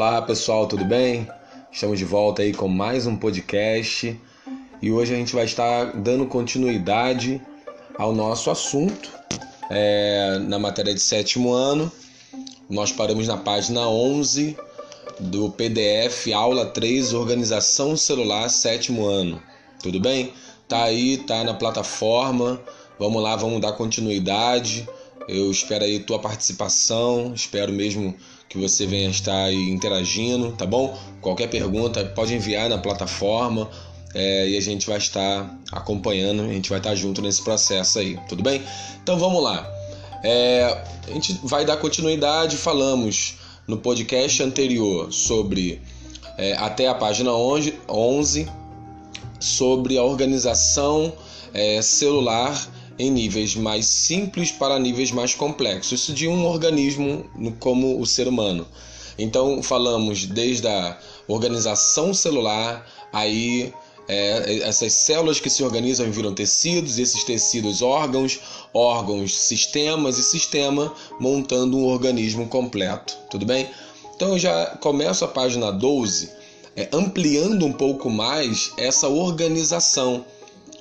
Olá pessoal, tudo bem? Estamos de volta aí com mais um podcast e hoje a gente vai estar dando continuidade ao nosso assunto é, na matéria de sétimo ano. Nós paramos na página 11 do PDF Aula 3 Organização Celular sétimo ano. Tudo bem? Tá aí, tá na plataforma. Vamos lá, vamos dar continuidade. Eu espero aí tua participação, espero mesmo que você venha estar interagindo, tá bom? Qualquer pergunta pode enviar na plataforma é, e a gente vai estar acompanhando, a gente vai estar junto nesse processo aí, tudo bem? Então vamos lá. É, a gente vai dar continuidade, falamos no podcast anterior sobre é, até a página 11, 11 sobre a organização é, celular em níveis mais simples para níveis mais complexos, isso de um organismo como o ser humano. Então falamos desde a organização celular, aí é, essas células que se organizam viram tecidos, esses tecidos órgãos, órgãos sistemas e sistema montando um organismo completo, tudo bem? Então eu já começo a página 12 é, ampliando um pouco mais essa organização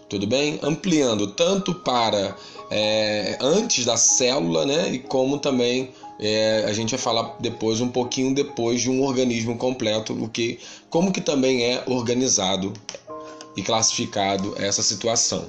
tudo bem? Ampliando tanto para é, antes da célula, né? E como também é, a gente vai falar depois, um pouquinho depois de um organismo completo, o que, como que também é organizado e classificado essa situação.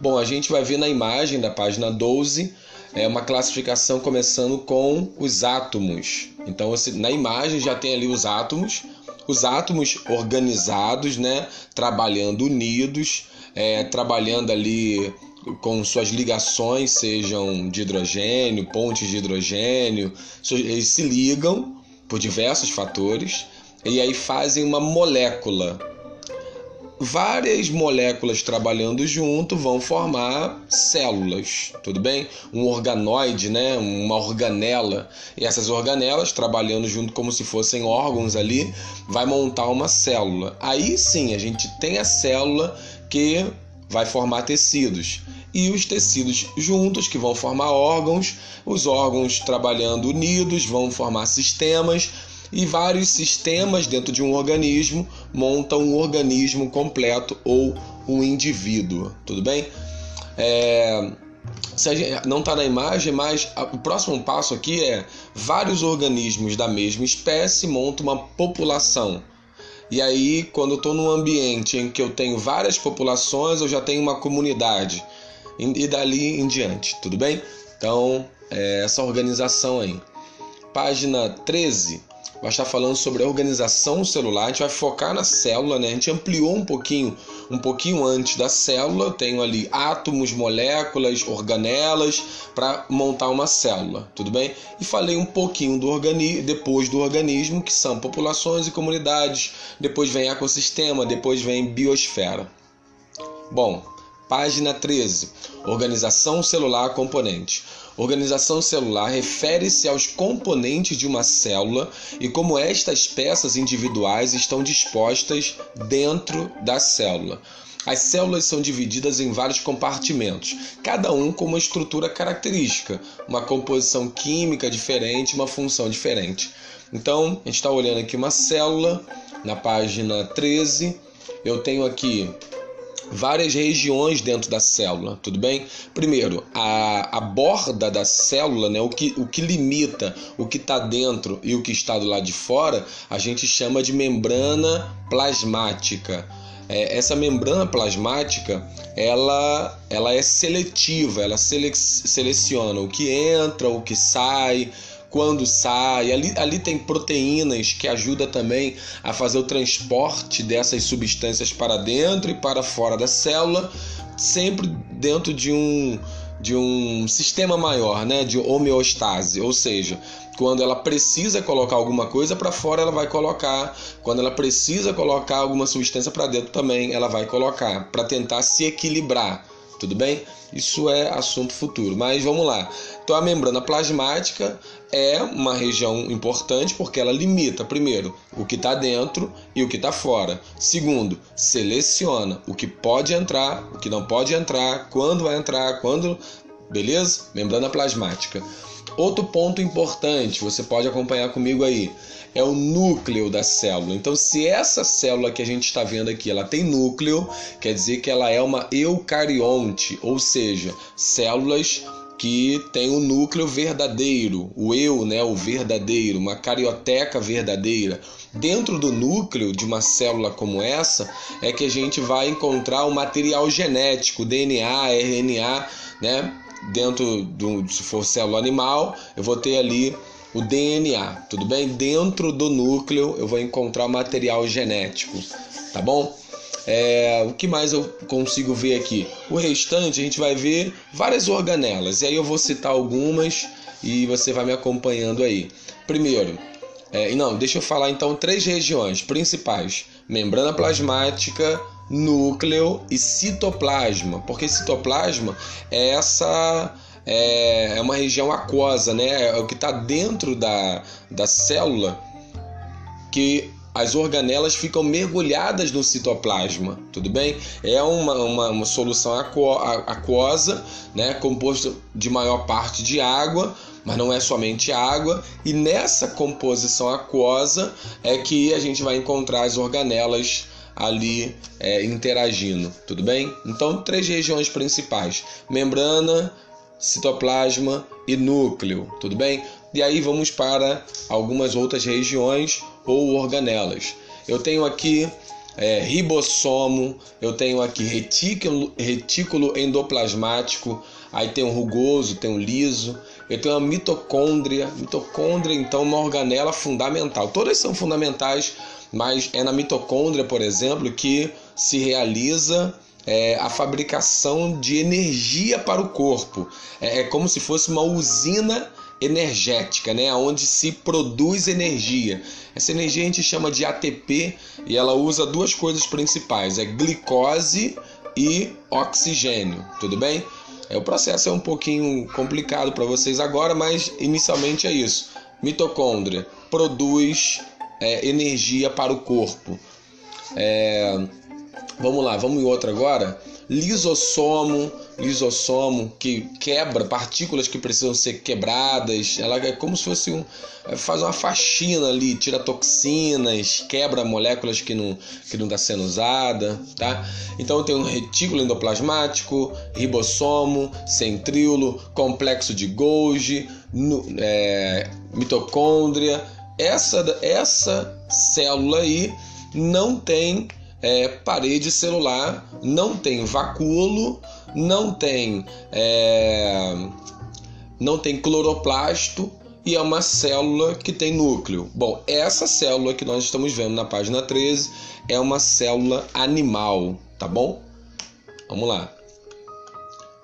Bom, a gente vai ver na imagem da página 12 é uma classificação começando com os átomos. Então, na imagem já tem ali os átomos, os átomos organizados, né, trabalhando unidos, é, trabalhando ali com suas ligações, sejam de hidrogênio, pontes de hidrogênio, eles se ligam por diversos fatores e aí fazem uma molécula várias moléculas trabalhando junto vão formar células, tudo bem? Um organoide, né? Uma organela. E essas organelas trabalhando junto como se fossem órgãos ali, vai montar uma célula. Aí sim, a gente tem a célula que vai formar tecidos. E os tecidos juntos que vão formar órgãos, os órgãos trabalhando unidos vão formar sistemas e vários sistemas dentro de um organismo montam um organismo completo ou um indivíduo, tudo bem? É, não está na imagem, mas o próximo passo aqui é vários organismos da mesma espécie montam uma população. E aí, quando eu estou num ambiente em que eu tenho várias populações, eu já tenho uma comunidade. E dali em diante, tudo bem? Então, é essa organização aí. Página 13 vai estar falando sobre a organização celular. A gente vai focar na célula, né? A gente ampliou um pouquinho, um pouquinho antes da célula. Eu tenho ali átomos, moléculas, organelas para montar uma célula, tudo bem? E falei um pouquinho do organismo, depois do organismo, que são populações e comunidades. Depois vem ecossistema, depois vem biosfera. Bom, página 13. Organização celular componente. Organização celular refere-se aos componentes de uma célula e como estas peças individuais estão dispostas dentro da célula. As células são divididas em vários compartimentos, cada um com uma estrutura característica, uma composição química diferente, uma função diferente. Então, a gente está olhando aqui uma célula na página 13. Eu tenho aqui várias regiões dentro da célula, tudo bem? Primeiro, a, a borda da célula, né, o, que, o que limita o que está dentro e o que está do lado de fora, a gente chama de membrana plasmática. É, essa membrana plasmática ela, ela é seletiva, ela sele, seleciona o que entra, o que sai, quando sai. Ali, ali tem proteínas que ajudam também a fazer o transporte dessas substâncias para dentro e para fora da célula, sempre dentro de um de um sistema maior, né, de homeostase, ou seja, quando ela precisa colocar alguma coisa para fora, ela vai colocar. Quando ela precisa colocar alguma substância para dentro também, ela vai colocar para tentar se equilibrar. Tudo bem? Isso é assunto futuro. Mas vamos lá. Então a membrana plasmática é uma região importante porque ela limita, primeiro, o que está dentro e o que está fora. Segundo, seleciona o que pode entrar, o que não pode entrar, quando vai entrar, quando beleza? Membrana plasmática. Outro ponto importante, você pode acompanhar comigo aí, é o núcleo da célula. Então, se essa célula que a gente está vendo aqui, ela tem núcleo, quer dizer que ela é uma eucarionte, ou seja, células que tem o núcleo verdadeiro, o eu, né, o verdadeiro, uma carioteca verdadeira. Dentro do núcleo de uma célula como essa é que a gente vai encontrar o material genético, DNA, RNA, né? Dentro do se for célula animal, eu vou ter ali o DNA, tudo bem? Dentro do núcleo eu vou encontrar material genético, tá bom? É, o que mais eu consigo ver aqui? O restante a gente vai ver várias organelas, e aí eu vou citar algumas e você vai me acompanhando aí. Primeiro, é, não, deixa eu falar então três regiões principais: membrana plasmática, núcleo e citoplasma, porque citoplasma é essa é, é uma região aquosa, né? É o que está dentro da, da célula que as organelas ficam mergulhadas no citoplasma, tudo bem? É uma, uma, uma solução aquosa, né, composto de maior parte de água, mas não é somente água, e nessa composição aquosa é que a gente vai encontrar as organelas ali é, interagindo, tudo bem? Então, três regiões principais: membrana, citoplasma e núcleo, tudo bem? E aí vamos para algumas outras regiões ou organelas. Eu tenho aqui é, ribossomo, eu tenho aqui retículo, retículo endoplasmático, aí tem o rugoso, tem o liso, eu tenho a mitocôndria. Mitocôndria, então, uma organela fundamental. Todas são fundamentais, mas é na mitocôndria, por exemplo, que se realiza é, a fabricação de energia para o corpo. É, é como se fosse uma usina energética, né, onde se produz energia. Essa energia a gente chama de ATP e ela usa duas coisas principais, é glicose e oxigênio, tudo bem? É, o processo é um pouquinho complicado para vocês agora, mas inicialmente é isso. Mitocôndria produz é, energia para o corpo. É, vamos lá, vamos em outra agora lisossomo, lisossomo que quebra partículas que precisam ser quebradas. Ela é como se fosse um faz uma faxina ali, tira toxinas, quebra moléculas que não que não está sendo usada, tá? Então tem um retículo endoplasmático, ribossomo, centríolo, complexo de Golgi, no, é, mitocôndria. Essa essa célula aí não tem é, parede celular, não tem vacúolo, não tem, é, não tem cloroplasto e é uma célula que tem núcleo. Bom, essa célula que nós estamos vendo na página 13 é uma célula animal, tá bom? Vamos lá.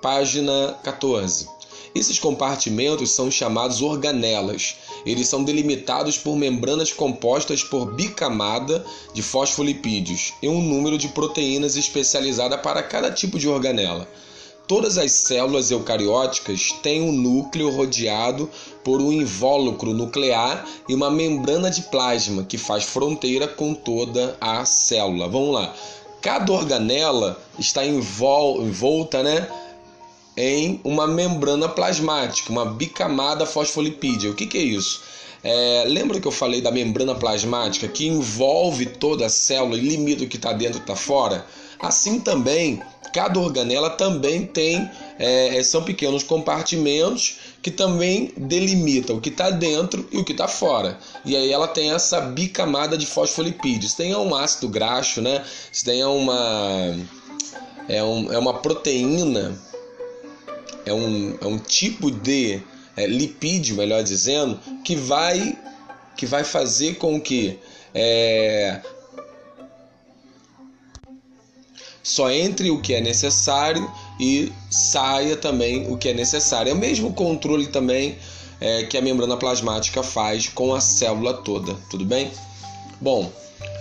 Página 14. Esses compartimentos são chamados organelas eles são delimitados por membranas compostas por bicamada de fosfolipídios e um número de proteínas especializada para cada tipo de organela. Todas as células eucarióticas têm um núcleo rodeado por um invólucro nuclear e uma membrana de plasma que faz fronteira com toda a célula. Vamos lá. Cada organela está envolta, né, em uma membrana plasmática, uma bicamada fosfolipídia. O que, que é isso? É, lembra que eu falei da membrana plasmática que envolve toda a célula e limita o que está dentro e está fora? Assim também, cada organela também tem, é, é são pequenos compartimentos que também delimitam o que está dentro e o que está fora. E aí ela tem essa bicamada de fosfolipídios. Tem um ácido graxo, né? Tem uma é, um, é uma proteína é um, é um tipo de é, lipídio, melhor dizendo, que vai, que vai fazer com que é, só entre o que é necessário e saia também o que é necessário. É o mesmo controle também é, que a membrana plasmática faz com a célula toda, tudo bem? Bom,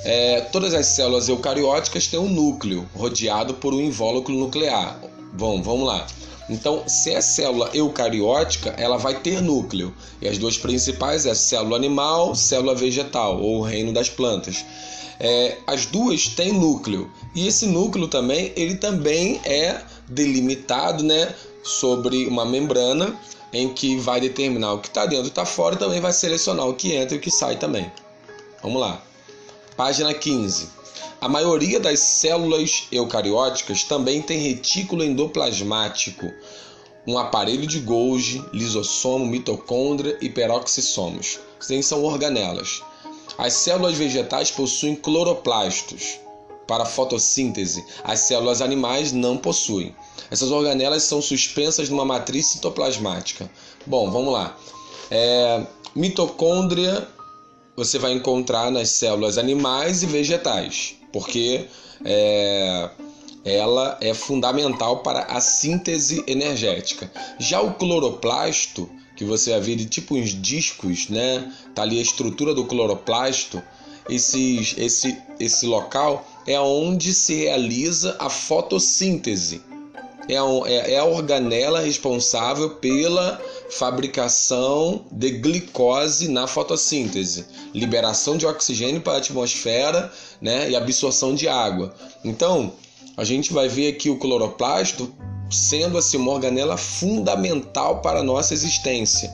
é, todas as células eucarióticas têm um núcleo rodeado por um invólucro nuclear. Bom, vamos lá. Então, se é célula eucariótica, ela vai ter núcleo. E as duas principais é célula animal, célula vegetal, ou reino das plantas. É, as duas têm núcleo. E esse núcleo também, ele também é delimitado né, sobre uma membrana em que vai determinar o que está dentro e está fora e também vai selecionar o que entra e o que sai também. Vamos lá. Página 15. A maioria das células eucarióticas também tem retículo endoplasmático, um aparelho de Golgi, lisossomo, mitocôndria e peroxissomos. Que são organelas. As células vegetais possuem cloroplastos para fotossíntese. As células animais não possuem. Essas organelas são suspensas numa matriz citoplasmática. Bom, vamos lá. É, mitocôndria você vai encontrar nas células animais e vegetais, porque é, ela é fundamental para a síntese energética. Já o cloroplasto, que você vai ver de tipo uns discos, né? Tá ali a estrutura do cloroplasto. Esses, esse, esse local é onde se realiza a fotossíntese. É é, é a organela responsável pela fabricação de glicose na fotossíntese, liberação de oxigênio para a atmosfera né, e absorção de água. Então, a gente vai ver aqui o cloroplasto sendo assim uma organela fundamental para a nossa existência,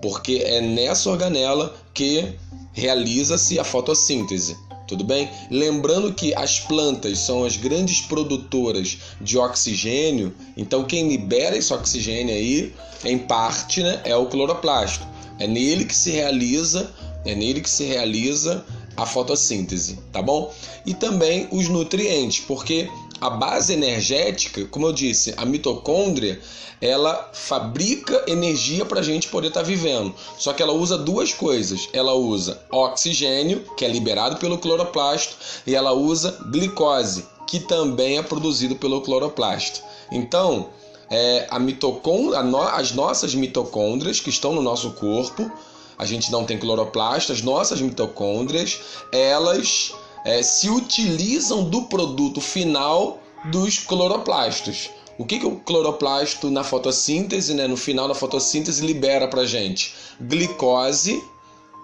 porque é nessa organela que realiza-se a fotossíntese. Tudo bem? Lembrando que as plantas são as grandes produtoras de oxigênio, então quem libera esse oxigênio aí, em parte, né, é o cloroplasto. É nele que se realiza, é nele que se realiza a fotossíntese, tá bom? E também os nutrientes, porque a base energética, como eu disse, a mitocôndria, ela fabrica energia para a gente poder estar tá vivendo. Só que ela usa duas coisas. Ela usa oxigênio, que é liberado pelo cloroplasto, e ela usa glicose, que também é produzido pelo cloroplasto. Então, é, a mitocôndria, as nossas mitocôndrias que estão no nosso corpo, a gente não tem cloroplasto, as nossas mitocôndrias, elas é, se utilizam do produto final dos cloroplastos. O que, que o cloroplasto na fotossíntese, né, no final da fotossíntese, libera para gente? Glicose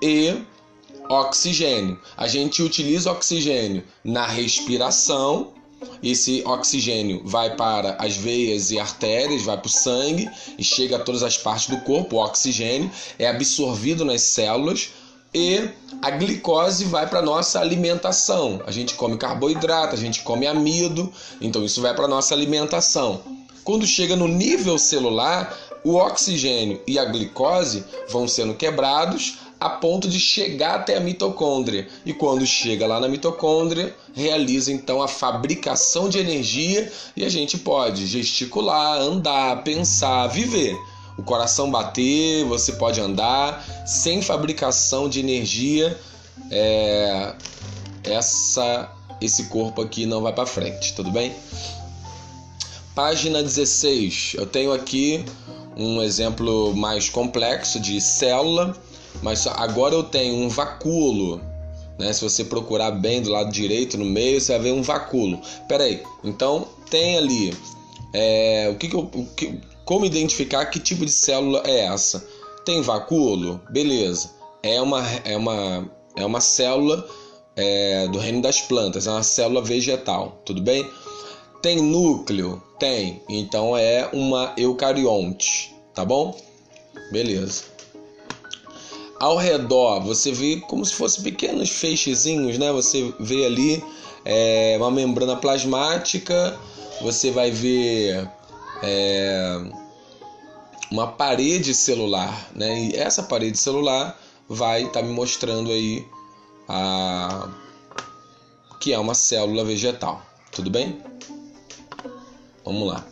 e oxigênio. A gente utiliza oxigênio na respiração. Esse oxigênio vai para as veias e artérias, vai para o sangue e chega a todas as partes do corpo. O oxigênio é absorvido nas células e a glicose vai para nossa alimentação. A gente come carboidrato, a gente come amido, então isso vai para nossa alimentação. Quando chega no nível celular, o oxigênio e a glicose vão sendo quebrados a ponto de chegar até a mitocôndria. E quando chega lá na mitocôndria, realiza então a fabricação de energia e a gente pode gesticular, andar, pensar, viver o coração bater, você pode andar sem fabricação de energia. É, essa esse corpo aqui não vai para frente, tudo bem? Página 16. Eu tenho aqui um exemplo mais complexo de célula, mas agora eu tenho um vacúolo. Né? Se você procurar bem do lado direito, no meio, você vai ver um vacúolo. Peraí, então tem ali. É, o que, que, eu, o que como identificar que tipo de célula é essa? Tem vacúolo? Beleza. É uma, é uma, é uma célula é, do reino das plantas, é uma célula vegetal, tudo bem? Tem núcleo? Tem. Então é uma eucarionte, tá bom? Beleza. Ao redor você vê como se fossem pequenos feixezinhos, né? Você vê ali é, uma membrana plasmática, você vai ver é, uma parede celular, né? E essa parede celular vai estar tá me mostrando aí a que é uma célula vegetal. Tudo bem? Vamos lá.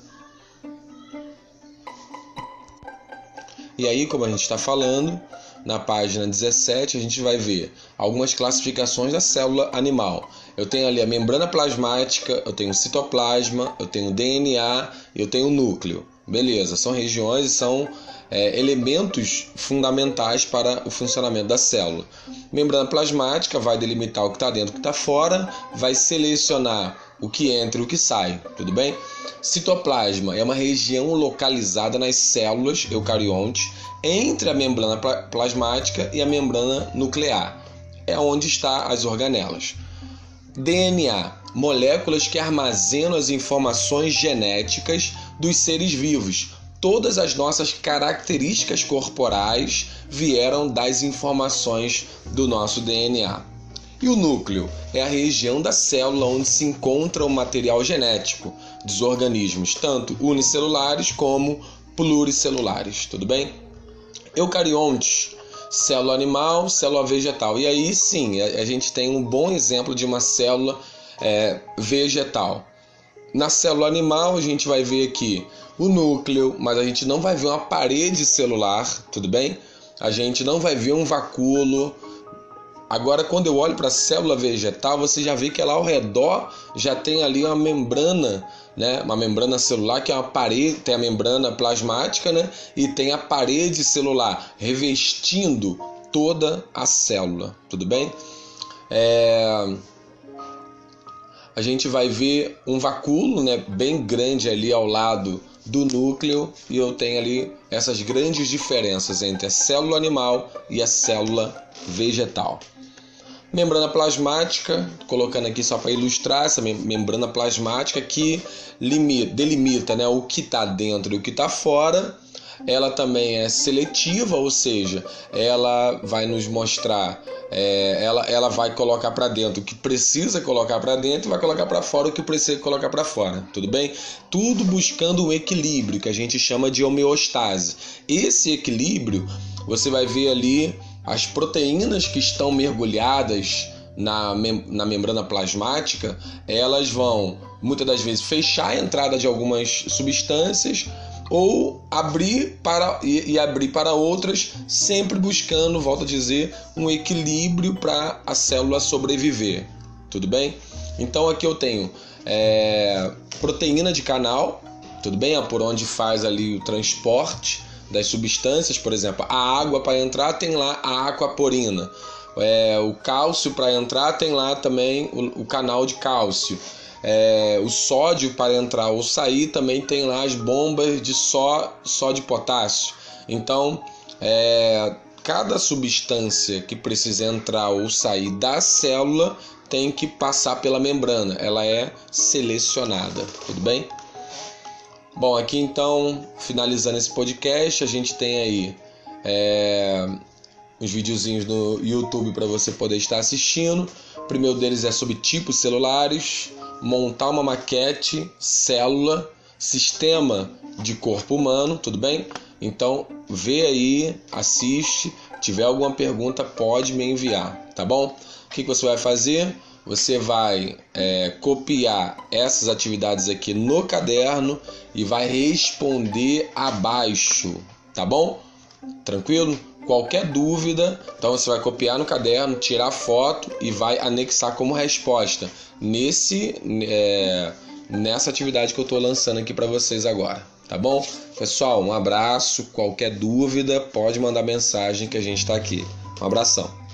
E aí, como a gente está falando, na página 17 a gente vai ver algumas classificações da célula animal. Eu tenho ali a membrana plasmática, eu tenho citoplasma, eu tenho DNA, eu tenho núcleo. Beleza, são regiões e são é, elementos fundamentais para o funcionamento da célula. Membrana plasmática vai delimitar o que está dentro e o que está fora, vai selecionar o que entra e o que sai, tudo bem? Citoplasma é uma região localizada nas células eucariontes entre a membrana plasmática e a membrana nuclear. É onde estão as organelas. DNA, moléculas que armazenam as informações genéticas dos seres vivos, todas as nossas características corporais vieram das informações do nosso DNA. E o núcleo é a região da célula onde se encontra o material genético dos organismos, tanto unicelulares como pluricelulares, tudo bem? Eucariontes, célula animal, célula vegetal. E aí sim, a, gente tem um bom exemplo de uma célula é, vegetal. Na célula animal, a gente vai ver aqui o núcleo, mas a gente não vai ver uma parede celular, tudo bem? A gente não vai ver um vacúolo, Agora, quando eu olho para a célula vegetal, você já vê que lá ao redor já tem ali uma membrana, né? Uma membrana celular que é uma parede, tem a membrana plasmática, né? E tem a parede celular revestindo toda a célula, tudo bem? É... A gente vai ver um vacúolo, né? Bem grande ali ao lado do núcleo e eu tenho ali essas grandes diferenças entre a célula animal e a célula vegetal. Membrana plasmática, colocando aqui só para ilustrar essa membrana plasmática que limita, delimita né, o que está dentro e o que está fora. Ela também é seletiva, ou seja, ela vai nos mostrar, é, ela, ela vai colocar para dentro o que precisa colocar para dentro e vai colocar para fora o que precisa colocar para fora, tudo bem? Tudo buscando um equilíbrio que a gente chama de homeostase. Esse equilíbrio você vai ver ali as proteínas que estão mergulhadas na, mem na membrana plasmática, elas vão muitas das vezes fechar a entrada de algumas substâncias ou abrir para e, e abrir para outras, sempre buscando, volto a dizer, um equilíbrio para a célula sobreviver. Tudo bem? Então aqui eu tenho é, proteína de canal, tudo bem? É por onde faz ali o transporte das substâncias, por exemplo, a água para entrar tem lá a aquaporina. É, o cálcio para entrar tem lá também o, o canal de cálcio. É, o sódio para entrar ou sair também tem lá as bombas de só, só de potássio. Então, é, cada substância que precisa entrar ou sair da célula tem que passar pela membrana, ela é selecionada, tudo bem? Bom, aqui então, finalizando esse podcast, a gente tem aí é, uns videozinhos no YouTube para você poder estar assistindo. O primeiro deles é sobre tipos celulares, montar uma maquete, célula, sistema de corpo humano, tudo bem? Então, vê aí, assiste. Tiver alguma pergunta, pode me enviar, tá bom? O que você vai fazer? Você vai é, copiar essas atividades aqui no caderno e vai responder abaixo, tá bom? Tranquilo? Qualquer dúvida, então você vai copiar no caderno, tirar foto e vai anexar como resposta nesse é, nessa atividade que eu estou lançando aqui para vocês agora, tá bom? Pessoal, um abraço. Qualquer dúvida, pode mandar mensagem que a gente está aqui. Um abração.